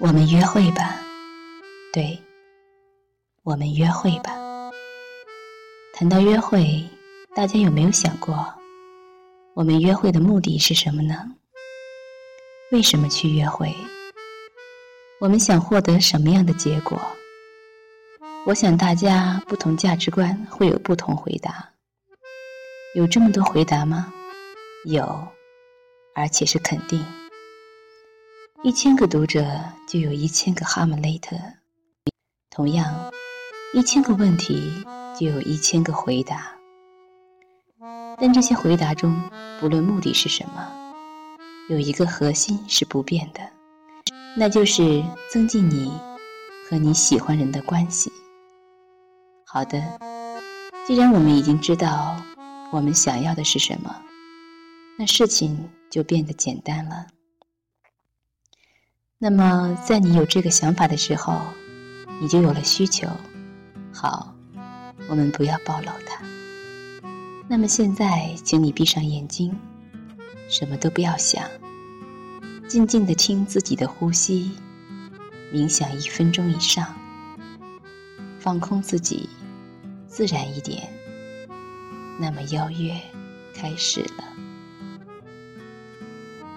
我们约会吧，对，我们约会吧。谈到约会，大家有没有想过，我们约会的目的是什么呢？为什么去约会？我们想获得什么样的结果？我想大家不同价值观会有不同回答。有这么多回答吗？有，而且是肯定。一千个读者就有一千个哈姆雷特，同样，一千个问题就有一千个回答。但这些回答中，不论目的是什么，有一个核心是不变的，那就是增进你和你喜欢人的关系。好的，既然我们已经知道我们想要的是什么，那事情就变得简单了。那么，在你有这个想法的时候，你就有了需求。好，我们不要暴露它。那么现在，请你闭上眼睛，什么都不要想，静静的听自己的呼吸，冥想一分钟以上，放空自己，自然一点。那么邀约开始了，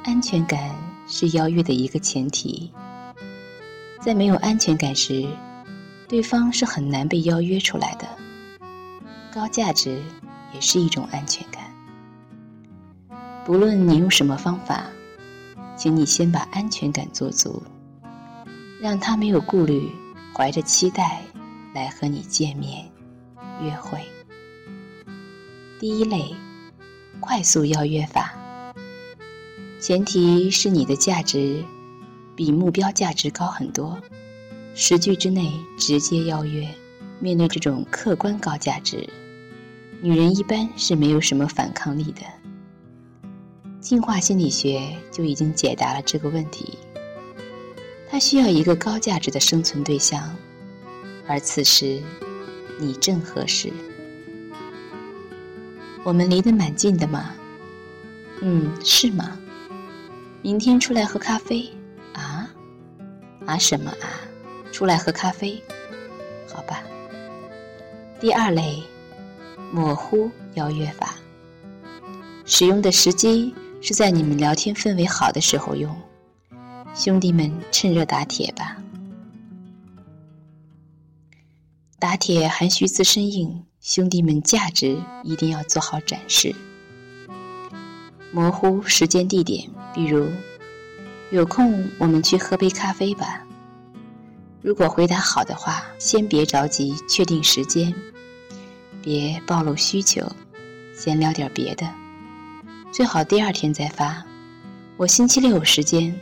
安全感。是邀约的一个前提，在没有安全感时，对方是很难被邀约出来的。高价值也是一种安全感。不论你用什么方法，请你先把安全感做足，让他没有顾虑，怀着期待来和你见面、约会。第一类，快速邀约法。前提是你的价值比目标价值高很多，十句之内直接邀约。面对这种客观高价值，女人一般是没有什么反抗力的。进化心理学就已经解答了这个问题。她需要一个高价值的生存对象，而此时你正合适。我们离得蛮近的嘛？嗯，是吗？明天出来喝咖啡，啊，啊什么啊？出来喝咖啡，好吧。第二类，模糊邀约法，使用的时机是在你们聊天氛围好的时候用。兄弟们，趁热打铁吧。打铁还需自身硬，兄弟们价值一定要做好展示。模糊时间地点。比如，有空我们去喝杯咖啡吧。如果回答好的话，先别着急确定时间，别暴露需求，先聊点别的。最好第二天再发。我星期六有时间，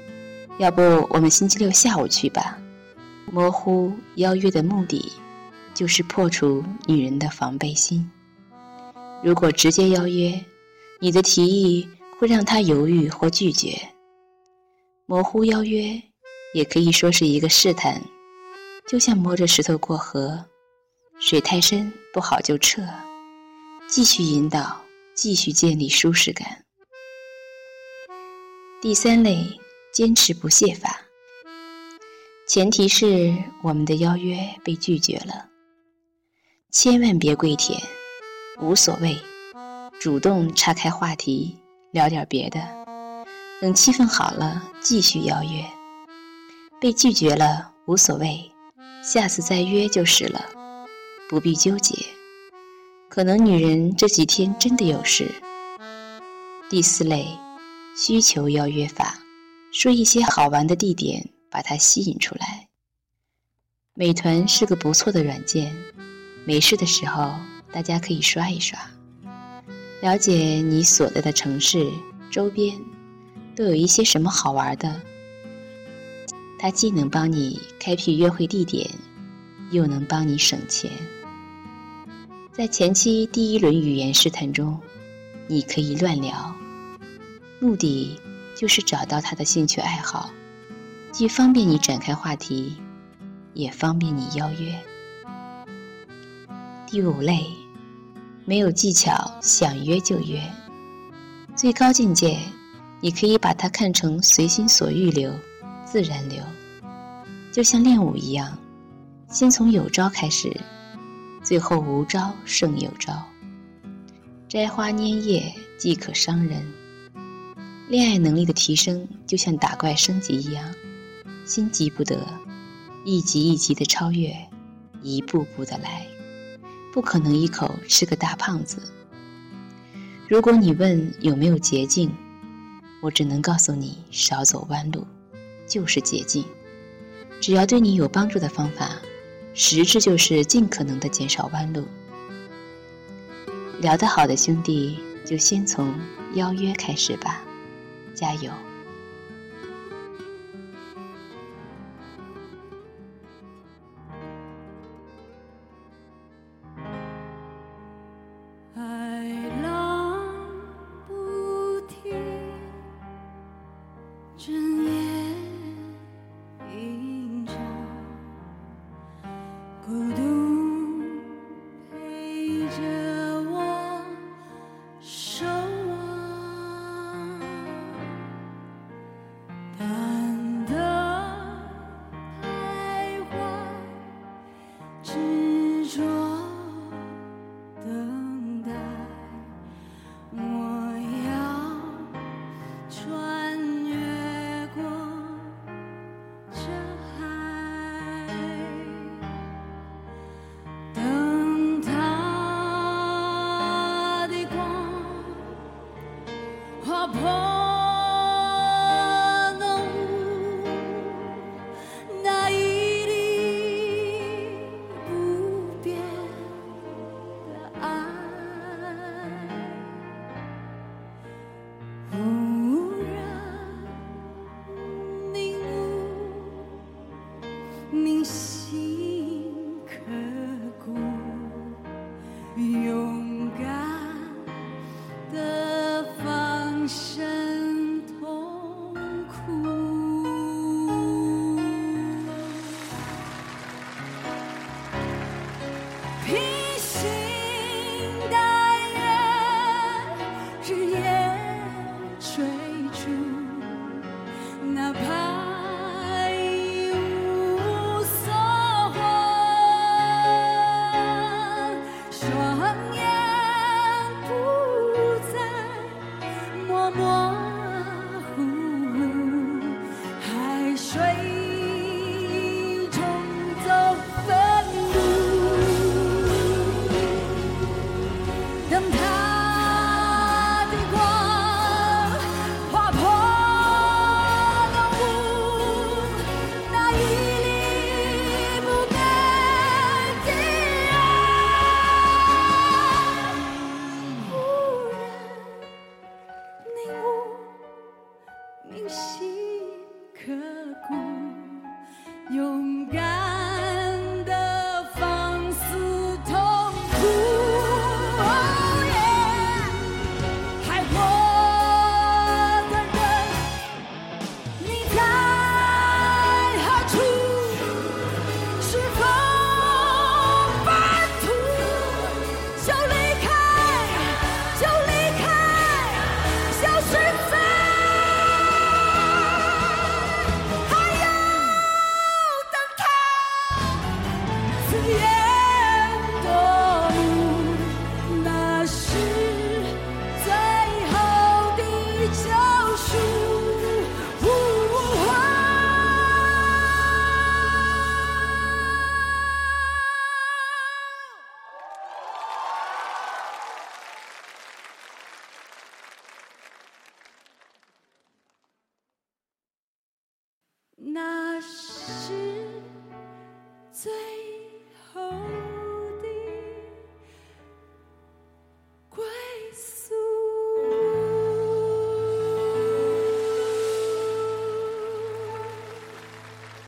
要不我们星期六下午去吧。模糊邀约的目的，就是破除女人的防备心。如果直接邀约，你的提议。会让他犹豫或拒绝，模糊邀约也可以说是一个试探，就像摸着石头过河，水太深不好就撤，继续引导，继续建立舒适感。第三类坚持不懈法，前提是我们的邀约被拒绝了，千万别跪舔，无所谓，主动岔开话题。聊点别的，等气氛好了继续邀约。被拒绝了无所谓，下次再约就是了，不必纠结。可能女人这几天真的有事。第四类，需求邀约法，说一些好玩的地点，把她吸引出来。美团是个不错的软件，没事的时候大家可以刷一刷。了解你所在的城市周边都有一些什么好玩的，它既能帮你开辟约会地点，又能帮你省钱。在前期第一轮语言试探中，你可以乱聊，目的就是找到他的兴趣爱好，既方便你展开话题，也方便你邀约。第五类。没有技巧，想约就约。最高境界，你可以把它看成随心所欲流、自然流。就像练武一样，先从有招开始，最后无招胜有招。摘花拈叶即可伤人。恋爱能力的提升就像打怪升级一样，心急不得，一级一级的超越，一步步的来，不可能一口吃个大胖子。如果你问有没有捷径，我只能告诉你：少走弯路，就是捷径。只要对你有帮助的方法，实质就是尽可能的减少弯路。聊得好的兄弟，就先从邀约开始吧，加油！追那是最。